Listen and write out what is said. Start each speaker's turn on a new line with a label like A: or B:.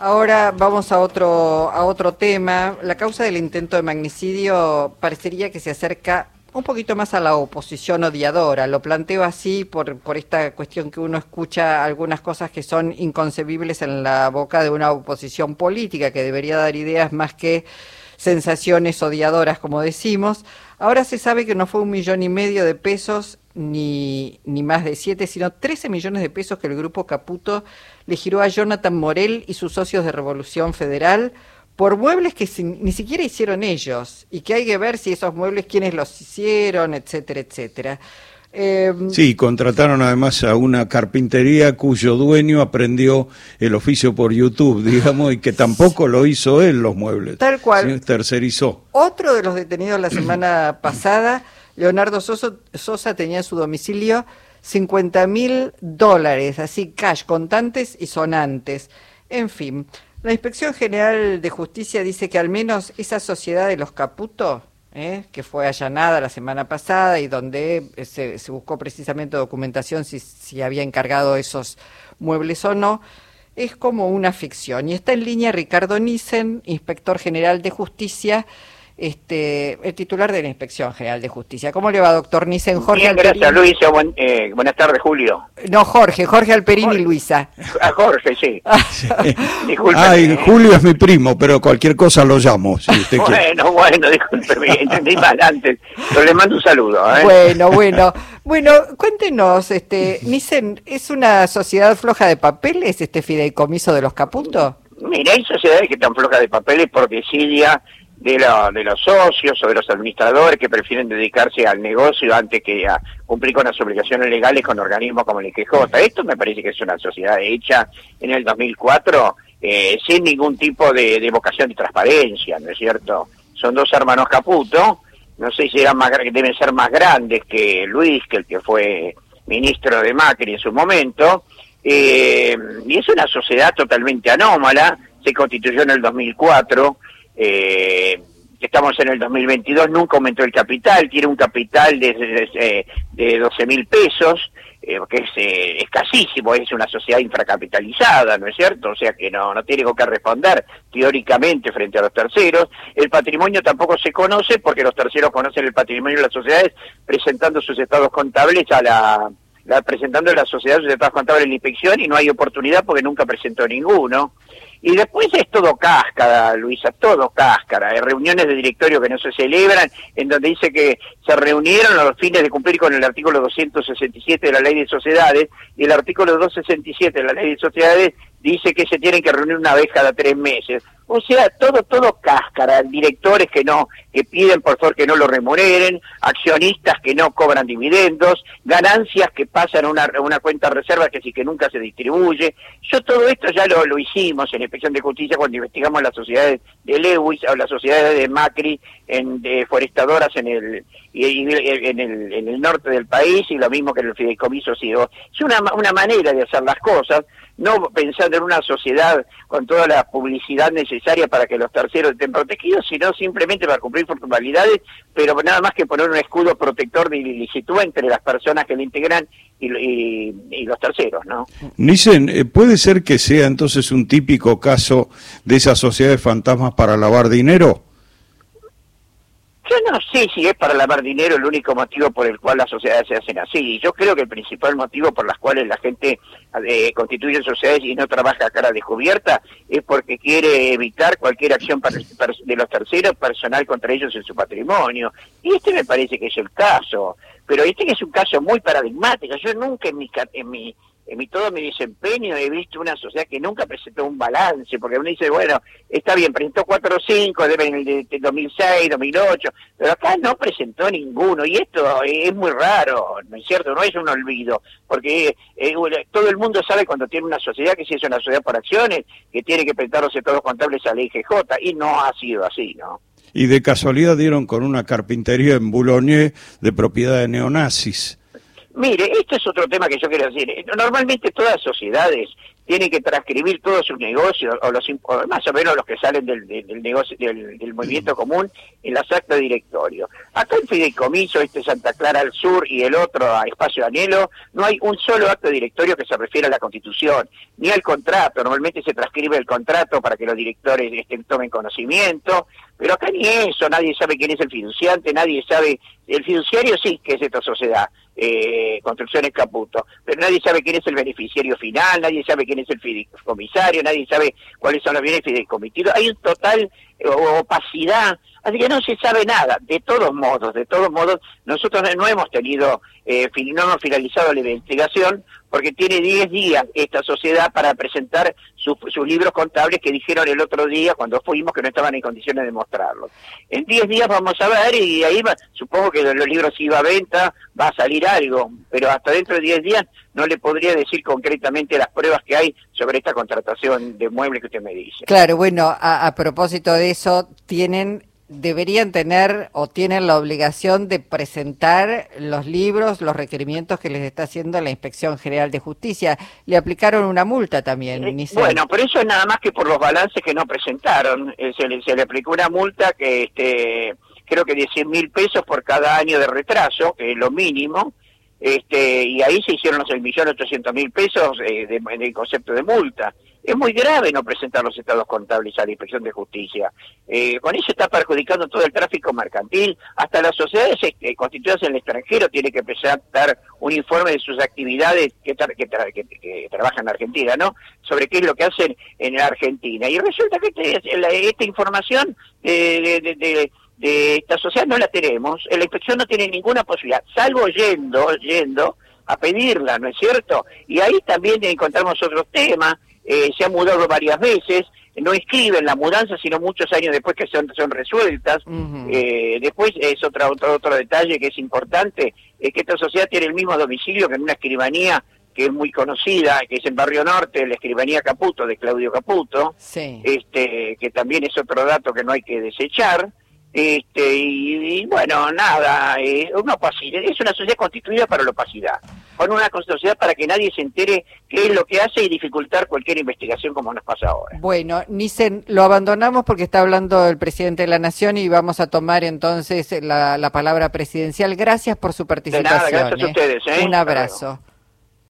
A: Ahora vamos a otro, a otro tema. La causa del intento de magnicidio parecería que se acerca un poquito más a la oposición odiadora. Lo planteo así por, por esta cuestión que uno escucha algunas cosas que son inconcebibles en la boca de una oposición política que debería dar ideas más que sensaciones odiadoras, como decimos. Ahora se sabe que no fue un millón y medio de pesos ni, ni más de siete, sino 13 millones de pesos que el grupo Caputo le giró a Jonathan Morel y sus socios de Revolución Federal por muebles que ni siquiera hicieron ellos y que hay que ver si esos muebles quiénes los hicieron, etcétera, etcétera.
B: Eh, sí, contrataron además a una carpintería cuyo dueño aprendió el oficio por YouTube, digamos, y que tampoco lo hizo él los muebles.
A: Tal cual.
B: tercerizó.
A: Otro de los detenidos la semana pasada, Leonardo Sosa, tenía en su domicilio 50 mil dólares, así cash, contantes y sonantes. En fin, la Inspección General de Justicia dice que al menos esa sociedad de los Caputo, ¿eh? que fue allanada la semana pasada y donde eh, se, buscó precisamente documentación si, si había encargado esos muebles o no, es como una ficción. Y está en línea Ricardo Nissen, inspector general de justicia, este, el titular de la Inspección General de Justicia. ¿Cómo le va, doctor Nissen?
C: Jorge Bien, gracias, Luisa. Eh, buenas tardes, Julio.
A: No, Jorge, Jorge Alperín y Luisa.
C: A Jorge, sí.
B: Ay, Julio es mi primo, pero cualquier cosa lo llamo. Si usted
C: bueno, bueno, discúlpeme, entendí mal antes. Pero le mando un saludo. ¿eh?
A: Bueno, bueno. Bueno, cuéntenos, este, Nissen, ¿es una sociedad floja de papeles este fideicomiso de los Caputos?
C: Mira, hay sociedades que están flojas de papeles por desidia de, de los socios o de los administradores que prefieren dedicarse al negocio antes que a cumplir con las obligaciones legales con organismos como el IQJ. Esto me parece que es una sociedad hecha en el 2004 eh, sin ningún tipo de, vocación de transparencia, ¿no es cierto? Son dos hermanos Caputo, no sé si eran más, deben ser más grandes que Luis, que el que fue ministro de Macri en su momento, eh, y es una sociedad totalmente anómala, se constituyó en el 2004, eh, estamos en el 2022, nunca aumentó el capital, tiene un capital de, de, 12 mil pesos, eh, que es eh, escasísimo, es una sociedad infracapitalizada, ¿no es cierto? O sea que no, no tiene con qué responder teóricamente frente a los terceros. El patrimonio tampoco se conoce porque los terceros conocen el patrimonio de las sociedades presentando sus estados contables a la, la presentando a la sociedad sus estados contables en la inspección y no hay oportunidad porque nunca presentó ninguno. Y después es todo cáscara, Luisa, todo cáscara. Hay reuniones de directorio que no se celebran, en donde dice que se reunieron a los fines de cumplir con el artículo 267 de la Ley de Sociedades, y el artículo 267 de la Ley de Sociedades dice que se tienen que reunir una vez cada tres meses. O sea, todo, todo cáscara, directores que no, que piden por favor que no lo remuneren, accionistas que no cobran dividendos, ganancias que pasan a una, una cuenta reserva que sí que nunca se distribuye. Yo todo esto ya lo, lo hicimos en Inspección de Justicia cuando investigamos las sociedades de Lewis o las sociedades de Macri en de forestadoras en el, en el, en el norte del país y lo mismo que en el fideicomiso sido. Es una, una manera de hacer las cosas, no pensando en una sociedad con toda la publicidad necesaria para que los terceros estén protegidos, sino simplemente para cumplir formalidades, pero nada más que poner un escudo protector de ilicitud entre las personas que lo integran y, los terceros, ¿no?
B: Dicen, eh, ¿puede ser que sea entonces un típico caso de esas sociedades fantasmas para lavar dinero?
C: Yo no sé si es para lavar dinero el único motivo por el cual las sociedades se hacen así. Yo creo que el principal motivo por las cuales la gente eh, constituye sociedades y no trabaja a cara descubierta es porque quiere evitar cualquier acción de los terceros personal contra ellos en su patrimonio. Y este me parece que es el caso. Pero este es un caso muy paradigmático. Yo nunca en mi, en mi en mi, todo mi desempeño he visto una sociedad que nunca presentó un balance, porque uno dice, bueno, está bien, presentó cuatro o cinco, deben el de 2006, 2008, pero acá no presentó ninguno, y esto es muy raro, ¿no es cierto? No es un olvido, porque eh, todo el mundo sabe cuando tiene una sociedad que si es una sociedad por acciones, que tiene que presentar los contables a la IGJ, y no ha sido así, ¿no?
B: Y de casualidad dieron con una carpintería en Boulogne de propiedad de neonazis
C: Mire, esto es otro tema que yo quiero decir. Normalmente todas las sociedades tiene que transcribir todos sus negocios, o, los, más o menos los que salen del, negocio, del, movimiento común, en las actas de directorio. Acá en Fideicomiso, este Santa Clara al Sur y el otro a Espacio Anhelo, no hay un solo acto de directorio que se refiere a la Constitución, ni al contrato. Normalmente se transcribe el contrato para que los directores este, tomen conocimiento, pero acá ni eso, nadie sabe quién es el fiduciante, nadie sabe, el fiduciario sí que es esta sociedad, eh, Construcciones Caputo, pero nadie sabe quién es el beneficiario final, nadie sabe quién es el fideicomisario, nadie sabe cuáles son los bienes fideicomisados, hay un total eh, opacidad Así que no se sabe nada. De todos modos, de todos modos, nosotros no hemos tenido, eh, no hemos finalizado la investigación porque tiene 10 días esta sociedad para presentar sus libros contables que dijeron el otro día cuando fuimos que no estaban en condiciones de mostrarlos. En 10 días vamos a ver y ahí va, supongo que los libros iba a venta, va a salir algo, pero hasta dentro de 10 días no le podría decir concretamente las pruebas que hay sobre esta contratación de muebles que usted me dice.
A: Claro, bueno, a propósito de eso, tienen deberían tener o tienen la obligación de presentar los libros, los requerimientos que les está haciendo la Inspección General de Justicia. Le aplicaron una multa también.
C: Eh, bueno, pero eso es nada más que por los balances que no presentaron. Eh, se, le, se le aplicó una multa que este, creo que de 100 mil pesos por cada año de retraso, que es lo mínimo. Este, y ahí se hicieron los 1.800.000 pesos eh, de, concepto de multa. Es muy grave no presentar los estados contables a la Inspección de Justicia. Eh, con eso está perjudicando todo el tráfico mercantil. Hasta las sociedades eh, constituidas en el extranjero tienen que presentar un informe de sus actividades que, trabajan en Argentina, ¿no? Sobre qué es lo que hacen en Argentina. Y resulta que este, esta información de de esta sociedad no la tenemos, la inspección no tiene ninguna posibilidad, salvo yendo, yendo a pedirla, ¿no es cierto? Y ahí también encontramos otros temas, eh, se ha mudado varias veces, no inscriben la mudanza, sino muchos años después que son, son resueltas. eh, después es otro, otro, otro detalle que es importante, es que esta sociedad tiene el mismo domicilio que en una escribanía que es muy conocida, que es en Barrio Norte, la escribanía Caputo, de Claudio Caputo, este, que también es otro dato que no hay que desechar. Este, y, bueno, nada, eh, una opacidad, es una sociedad constituida para la opacidad, con una sociedad para que nadie se entere qué es lo que hace y dificultar cualquier investigación como nos pasa ahora.
A: Bueno, Nissen, lo abandonamos porque está hablando el presidente de la Nación y vamos a tomar entonces la, palabra presidencial. Gracias por su participación.
C: gracias a ¿eh? ustedes. ¿eh?
A: Un abrazo.